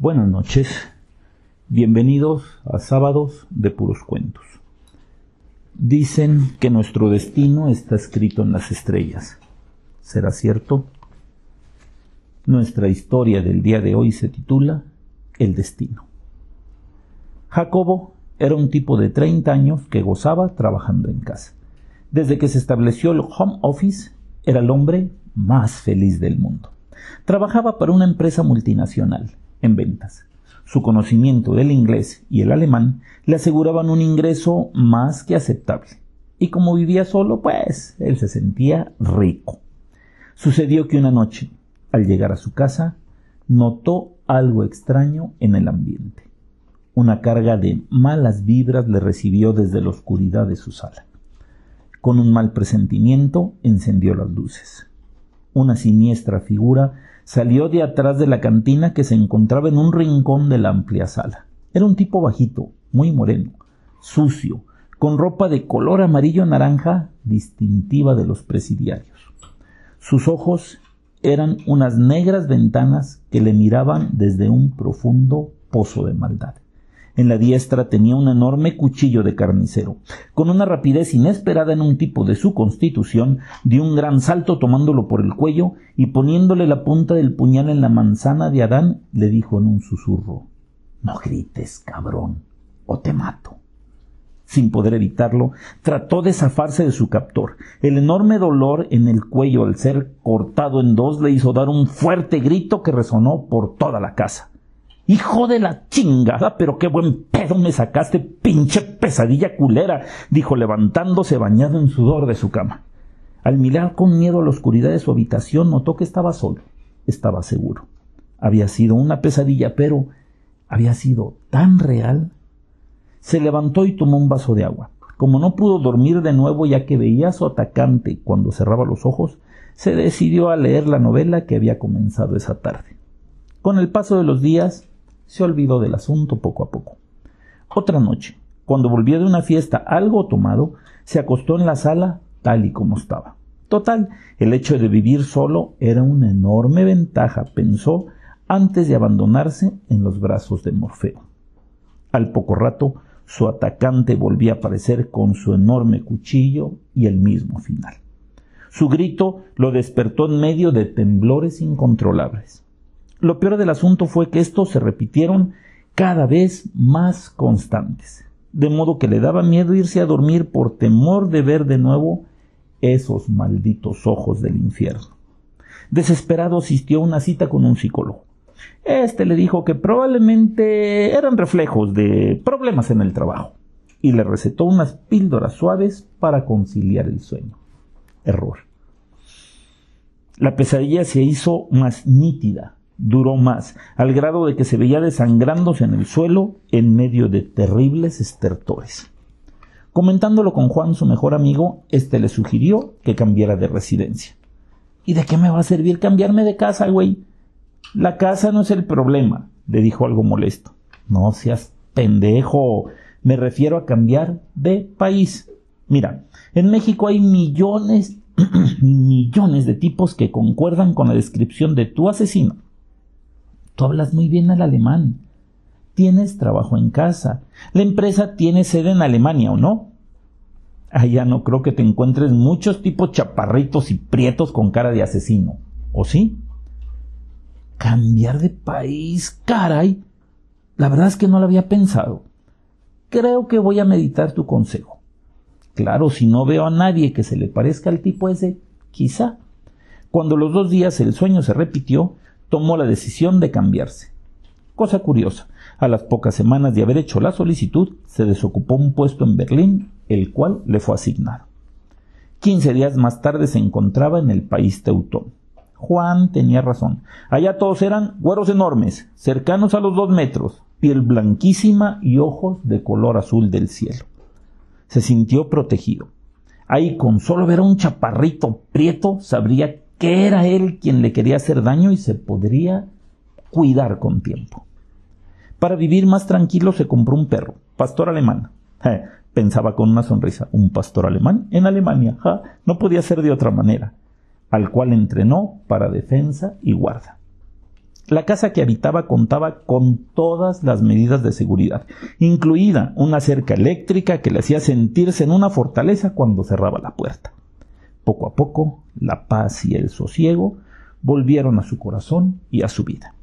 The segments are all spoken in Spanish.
Buenas noches, bienvenidos a Sábados de Puros Cuentos. Dicen que nuestro destino está escrito en las estrellas. ¿Será cierto? Nuestra historia del día de hoy se titula El destino. Jacobo era un tipo de 30 años que gozaba trabajando en casa. Desde que se estableció el home office, era el hombre más feliz del mundo. Trabajaba para una empresa multinacional en ventas. Su conocimiento del inglés y el alemán le aseguraban un ingreso más que aceptable. Y como vivía solo, pues él se sentía rico. Sucedió que una noche, al llegar a su casa, notó algo extraño en el ambiente. Una carga de malas vibras le recibió desde la oscuridad de su sala. Con un mal presentimiento encendió las luces. Una siniestra figura Salió de atrás de la cantina que se encontraba en un rincón de la amplia sala. Era un tipo bajito, muy moreno, sucio, con ropa de color amarillo naranja distintiva de los presidiarios. Sus ojos eran unas negras ventanas que le miraban desde un profundo pozo de maldad. En la diestra tenía un enorme cuchillo de carnicero. Con una rapidez inesperada en un tipo de su constitución, dio un gran salto tomándolo por el cuello y poniéndole la punta del puñal en la manzana de Adán, le dijo en un susurro No grites, cabrón, o te mato. Sin poder evitarlo, trató de zafarse de su captor. El enorme dolor en el cuello al ser cortado en dos le hizo dar un fuerte grito que resonó por toda la casa. Hijo de la chingada, pero qué buen pedo me sacaste, pinche pesadilla culera, dijo levantándose bañado en sudor de su cama. Al mirar con miedo a la oscuridad de su habitación, notó que estaba solo. Estaba seguro. Había sido una pesadilla, pero había sido tan real. Se levantó y tomó un vaso de agua. Como no pudo dormir de nuevo ya que veía a su atacante cuando cerraba los ojos, se decidió a leer la novela que había comenzado esa tarde. Con el paso de los días, se olvidó del asunto poco a poco. Otra noche, cuando volvió de una fiesta algo tomado, se acostó en la sala tal y como estaba. Total, el hecho de vivir solo era una enorme ventaja, pensó antes de abandonarse en los brazos de Morfeo. Al poco rato, su atacante volvía a aparecer con su enorme cuchillo y el mismo final. Su grito lo despertó en medio de temblores incontrolables. Lo peor del asunto fue que estos se repitieron cada vez más constantes, de modo que le daba miedo irse a dormir por temor de ver de nuevo esos malditos ojos del infierno. Desesperado asistió a una cita con un psicólogo. Este le dijo que probablemente eran reflejos de problemas en el trabajo y le recetó unas píldoras suaves para conciliar el sueño. Error. La pesadilla se hizo más nítida duró más, al grado de que se veía desangrándose en el suelo en medio de terribles estertores. Comentándolo con Juan, su mejor amigo, éste le sugirió que cambiara de residencia. ¿Y de qué me va a servir cambiarme de casa, güey? La casa no es el problema, le dijo algo molesto. No seas pendejo, me refiero a cambiar de país. Mira, en México hay millones y millones de tipos que concuerdan con la descripción de tu asesino Tú hablas muy bien el alemán. Tienes trabajo en casa. La empresa tiene sede en Alemania, ¿o no? Allá no creo que te encuentres muchos tipos chaparritos y prietos con cara de asesino. ¿O sí? Cambiar de país, caray. La verdad es que no lo había pensado. Creo que voy a meditar tu consejo. Claro, si no veo a nadie que se le parezca al tipo ese, quizá. Cuando los dos días el sueño se repitió, tomó la decisión de cambiarse. Cosa curiosa, a las pocas semanas de haber hecho la solicitud, se desocupó un puesto en Berlín, el cual le fue asignado. Quince días más tarde se encontraba en el país teutón. Juan tenía razón. Allá todos eran güeros enormes, cercanos a los dos metros, piel blanquísima y ojos de color azul del cielo. Se sintió protegido. Ahí con solo ver a un chaparrito prieto sabría que era él quien le quería hacer daño y se podría cuidar con tiempo. Para vivir más tranquilo se compró un perro, pastor alemán. pensaba con una sonrisa, un pastor alemán en Alemania, no podía ser de otra manera, al cual entrenó para defensa y guarda. La casa que habitaba contaba con todas las medidas de seguridad, incluida una cerca eléctrica que le hacía sentirse en una fortaleza cuando cerraba la puerta. Poco a poco, la paz y el sosiego volvieron a su corazón y a su vida.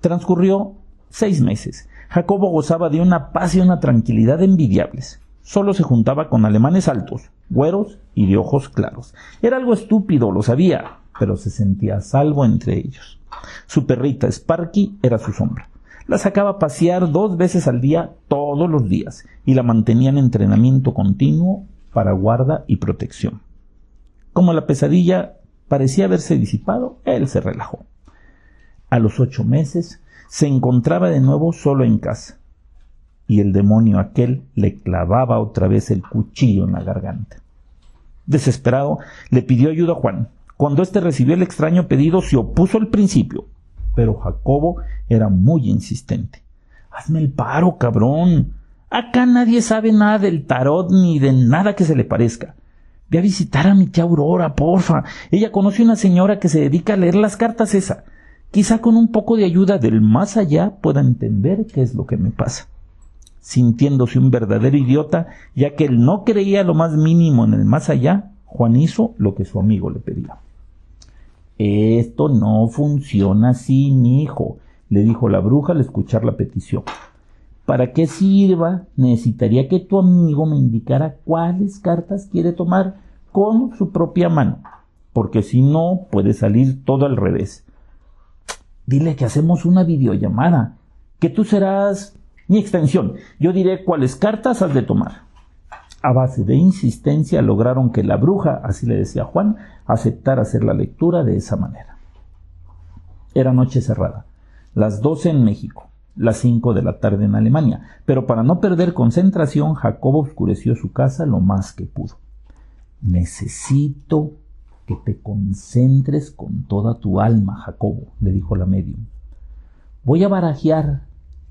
Transcurrió seis meses. Jacobo gozaba de una paz y una tranquilidad envidiables. Solo se juntaba con alemanes altos, güeros y de ojos claros. Era algo estúpido, lo sabía, pero se sentía salvo entre ellos. Su perrita Sparky era su sombra. La sacaba a pasear dos veces al día todos los días y la mantenía en entrenamiento continuo para guarda y protección. Como la pesadilla parecía haberse disipado, él se relajó. A los ocho meses se encontraba de nuevo solo en casa y el demonio aquel le clavaba otra vez el cuchillo en la garganta. Desesperado, le pidió ayuda a Juan, cuando éste recibió el extraño pedido se opuso al principio, pero Jacobo era muy insistente. Hazme el paro, cabrón. Acá nadie sabe nada del tarot ni de nada que se le parezca. Ve a visitar a mi tía Aurora, porfa. Ella conoce una señora que se dedica a leer las cartas esa. Quizá con un poco de ayuda del más allá pueda entender qué es lo que me pasa. Sintiéndose un verdadero idiota, ya que él no creía lo más mínimo en el más allá, Juan hizo lo que su amigo le pedía. Esto no funciona así, mi hijo, le dijo la bruja al escuchar la petición. Para que sirva, necesitaría que tu amigo me indicara cuáles cartas quiere tomar con su propia mano, porque si no puede salir todo al revés. Dile que hacemos una videollamada, que tú serás mi extensión. Yo diré cuáles cartas has de tomar. A base de insistencia lograron que la bruja, así le decía Juan, aceptara hacer la lectura de esa manera. Era noche cerrada, las doce en México, las cinco de la tarde en Alemania, pero para no perder concentración, Jacobo oscureció su casa lo más que pudo. Necesito que te concentres con toda tu alma, Jacobo, le dijo la medium. Voy a barajear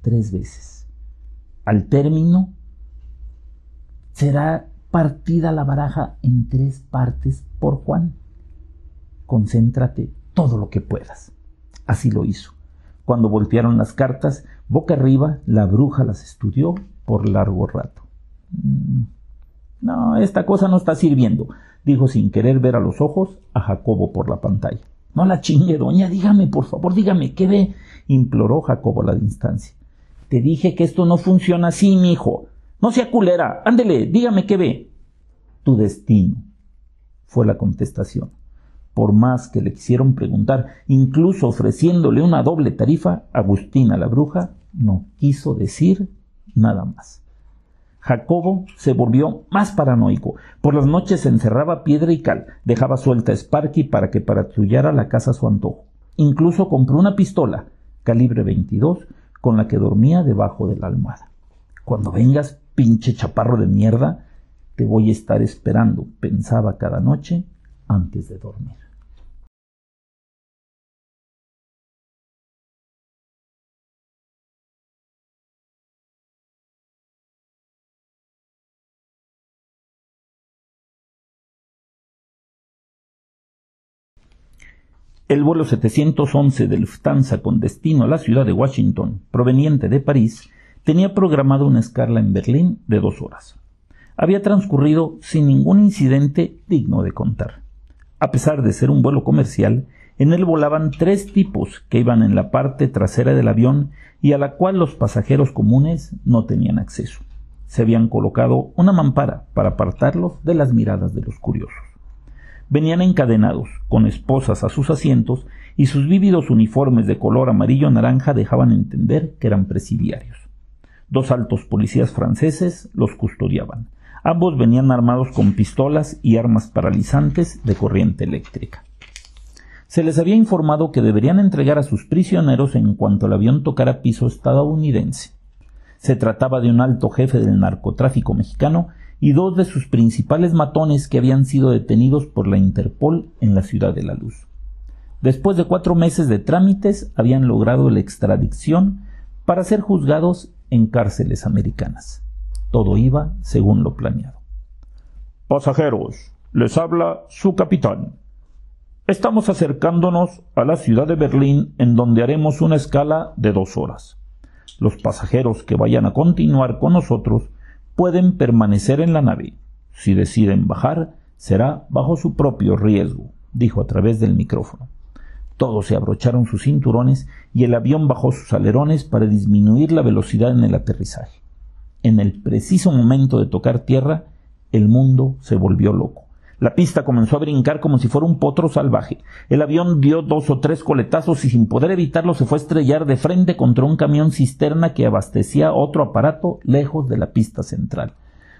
tres veces. Al término será partida la baraja en tres partes por Juan. Concéntrate todo lo que puedas. Así lo hizo. Cuando voltearon las cartas, boca arriba, la bruja las estudió por largo rato. Mm, no, esta cosa no está sirviendo, dijo sin querer ver a los ojos a Jacobo por la pantalla. No la chingue, doña, dígame, por favor, dígame, ¿qué ve? imploró Jacobo a la distancia. Te dije que esto no funciona así, mi hijo. No sea culera. Ándele, dígame qué ve. Tu destino, fue la contestación. Por más que le quisieron preguntar, incluso ofreciéndole una doble tarifa, Agustina la bruja no quiso decir nada más. Jacobo se volvió más paranoico. Por las noches encerraba piedra y cal, dejaba suelta a Sparky para que patrullara la casa a su antojo. Incluso compró una pistola, calibre 22, con la que dormía debajo de la almohada. Cuando vengas, pinche chaparro de mierda, te voy a estar esperando, pensaba cada noche antes de dormir. El vuelo 711 de Lufthansa con destino a la ciudad de Washington, proveniente de París, tenía programado una escala en Berlín de dos horas. Había transcurrido sin ningún incidente digno de contar. A pesar de ser un vuelo comercial, en él volaban tres tipos que iban en la parte trasera del avión y a la cual los pasajeros comunes no tenían acceso. Se habían colocado una mampara para apartarlos de las miradas de los curiosos. Venían encadenados, con esposas a sus asientos, y sus vívidos uniformes de color amarillo-naranja dejaban entender que eran presidiarios. Dos altos policías franceses los custodiaban. Ambos venían armados con pistolas y armas paralizantes de corriente eléctrica. Se les había informado que deberían entregar a sus prisioneros en cuanto el avión tocara piso estadounidense. Se trataba de un alto jefe del narcotráfico mexicano y dos de sus principales matones que habían sido detenidos por la Interpol en la Ciudad de la Luz. Después de cuatro meses de trámites habían logrado la extradición para ser juzgados en cárceles americanas. Todo iba según lo planeado. Pasajeros, les habla su capitán. Estamos acercándonos a la ciudad de Berlín en donde haremos una escala de dos horas. Los pasajeros que vayan a continuar con nosotros pueden permanecer en la nave. Si deciden bajar, será bajo su propio riesgo, dijo a través del micrófono. Todos se abrocharon sus cinturones y el avión bajó sus alerones para disminuir la velocidad en el aterrizaje. En el preciso momento de tocar tierra, el mundo se volvió loco. La pista comenzó a brincar como si fuera un potro salvaje. El avión dio dos o tres coletazos y sin poder evitarlo se fue a estrellar de frente contra un camión cisterna que abastecía otro aparato lejos de la pista central.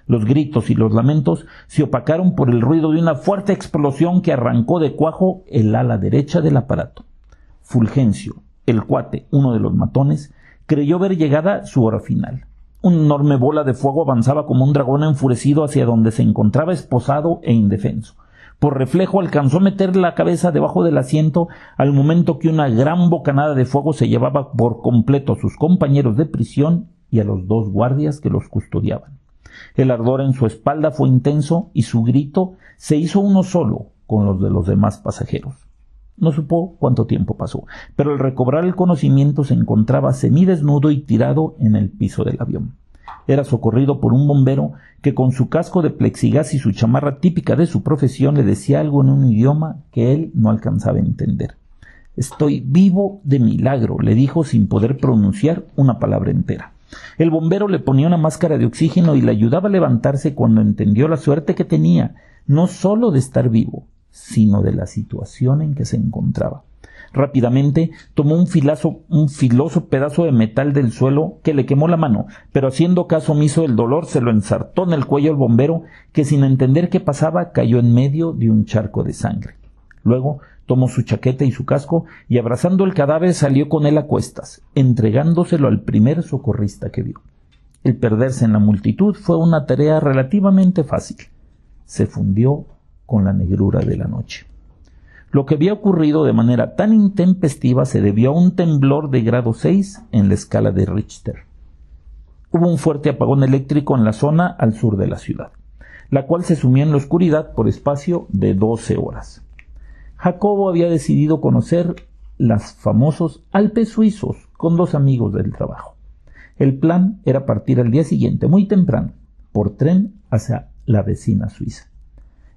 Los gritos y los lamentos se opacaron por el ruido de una fuerte explosión que arrancó de cuajo el ala derecha del aparato. Fulgencio, el cuate, uno de los matones, creyó ver llegada su hora final. Una enorme bola de fuego avanzaba como un dragón enfurecido hacia donde se encontraba esposado e indefenso. Por reflejo alcanzó a meter la cabeza debajo del asiento al momento que una gran bocanada de fuego se llevaba por completo a sus compañeros de prisión y a los dos guardias que los custodiaban. El ardor en su espalda fue intenso y su grito se hizo uno solo con los de los demás pasajeros. No supo cuánto tiempo pasó, pero al recobrar el conocimiento se encontraba semidesnudo y tirado en el piso del avión. Era socorrido por un bombero que con su casco de plexigás y su chamarra típica de su profesión le decía algo en un idioma que él no alcanzaba a entender. Estoy vivo de milagro, le dijo sin poder pronunciar una palabra entera. El bombero le ponía una máscara de oxígeno y le ayudaba a levantarse cuando entendió la suerte que tenía, no sólo de estar vivo, sino de la situación en que se encontraba. Rápidamente tomó un, un filoso pedazo de metal del suelo que le quemó la mano, pero haciendo caso omiso del dolor se lo ensartó en el cuello al bombero, que sin entender qué pasaba cayó en medio de un charco de sangre. Luego tomó su chaqueta y su casco y abrazando el cadáver salió con él a cuestas, entregándoselo al primer socorrista que vio. El perderse en la multitud fue una tarea relativamente fácil. Se fundió con la negrura de la noche. Lo que había ocurrido de manera tan intempestiva se debió a un temblor de grado 6 en la escala de Richter. Hubo un fuerte apagón eléctrico en la zona al sur de la ciudad, la cual se sumió en la oscuridad por espacio de 12 horas. Jacobo había decidido conocer los famosos Alpes suizos con dos amigos del trabajo. El plan era partir al día siguiente, muy temprano, por tren hacia la vecina Suiza.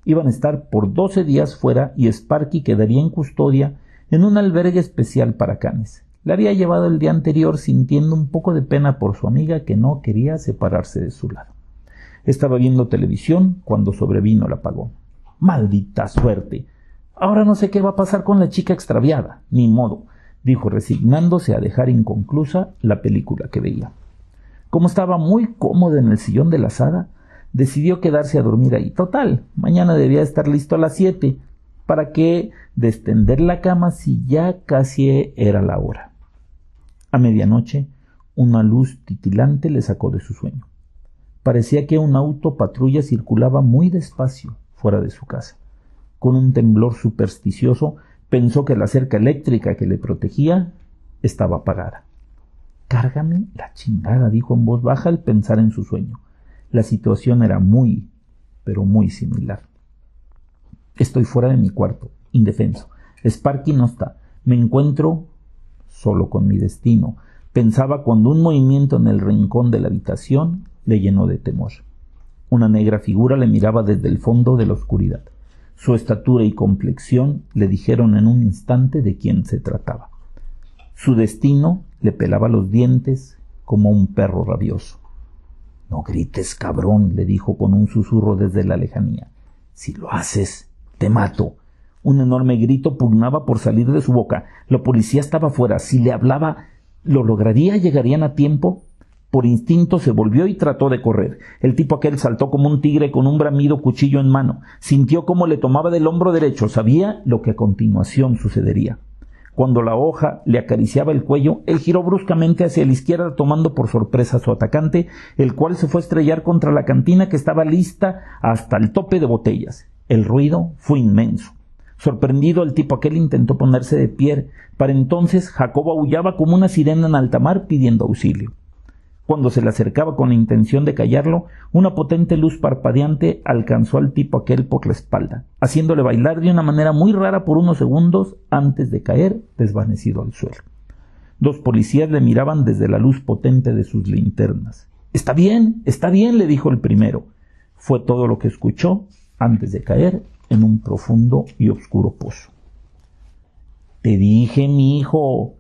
Iban a estar por doce días fuera y Sparky quedaría en custodia en un albergue especial para canes. Le había llevado el día anterior sintiendo un poco de pena por su amiga que no quería separarse de su lado. Estaba viendo televisión cuando sobrevino el apagón. Maldita suerte. Ahora no sé qué va a pasar con la chica extraviada. Ni modo, dijo resignándose a dejar inconclusa la película que veía. Como estaba muy cómoda en el sillón de la sala, decidió quedarse a dormir ahí. Total, mañana debía estar listo a las siete. ¿Para qué destender la cama si ya casi era la hora? A medianoche, una luz titilante le sacó de su sueño. Parecía que un auto patrulla circulaba muy despacio fuera de su casa. Con un temblor supersticioso, pensó que la cerca eléctrica que le protegía estaba apagada. Cárgame la chingada, dijo en voz baja al pensar en su sueño. La situación era muy, pero muy similar. Estoy fuera de mi cuarto, indefenso. Sparky no está. Me encuentro solo con mi destino, pensaba cuando un movimiento en el rincón de la habitación le llenó de temor. Una negra figura le miraba desde el fondo de la oscuridad. Su estatura y complexión le dijeron en un instante de quién se trataba. Su destino le pelaba los dientes como un perro rabioso. No grites, cabrón, le dijo con un susurro desde la lejanía. Si lo haces, te mato. Un enorme grito pugnaba por salir de su boca. La policía estaba fuera. Si le hablaba, ¿lo lograría? ¿Llegarían a tiempo? Por instinto se volvió y trató de correr. El tipo aquel saltó como un tigre con un bramido cuchillo en mano. Sintió cómo le tomaba del hombro derecho. Sabía lo que a continuación sucedería. Cuando la hoja le acariciaba el cuello, él giró bruscamente hacia la izquierda tomando por sorpresa a su atacante, el cual se fue a estrellar contra la cantina que estaba lista hasta el tope de botellas. El ruido fue inmenso. Sorprendido, el tipo aquel intentó ponerse de pie. Para entonces, Jacobo aullaba como una sirena en alta mar pidiendo auxilio. Cuando se le acercaba con la intención de callarlo, una potente luz parpadeante alcanzó al tipo aquel por la espalda, haciéndole bailar de una manera muy rara por unos segundos antes de caer desvanecido al suelo. Dos policías le miraban desde la luz potente de sus linternas. Está bien, está bien, le dijo el primero. Fue todo lo que escuchó antes de caer en un profundo y oscuro pozo. Te dije, mi hijo,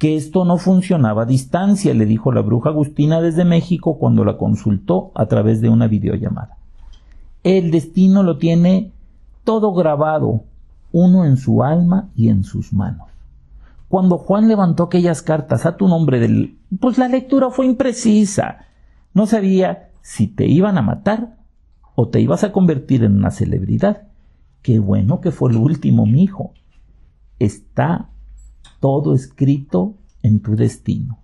que esto no funcionaba a distancia, le dijo la bruja Agustina desde México cuando la consultó a través de una videollamada. El destino lo tiene todo grabado, uno en su alma y en sus manos. Cuando Juan levantó aquellas cartas a tu nombre del... pues la lectura fue imprecisa. No sabía si te iban a matar o te ibas a convertir en una celebridad. Qué bueno que fue el último, mi hijo. Está todo escrito en tu destino.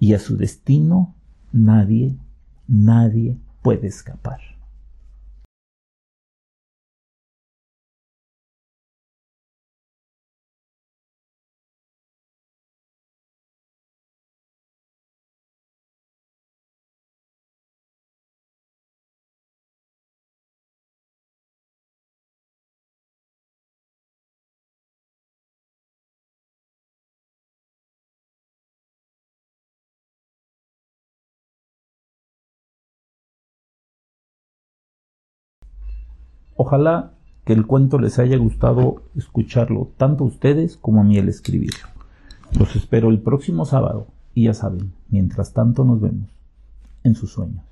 Y a su destino nadie, nadie puede escapar. Ojalá que el cuento les haya gustado escucharlo, tanto a ustedes como a mí el escribirlo. Los espero el próximo sábado y ya saben, mientras tanto nos vemos en sus sueños.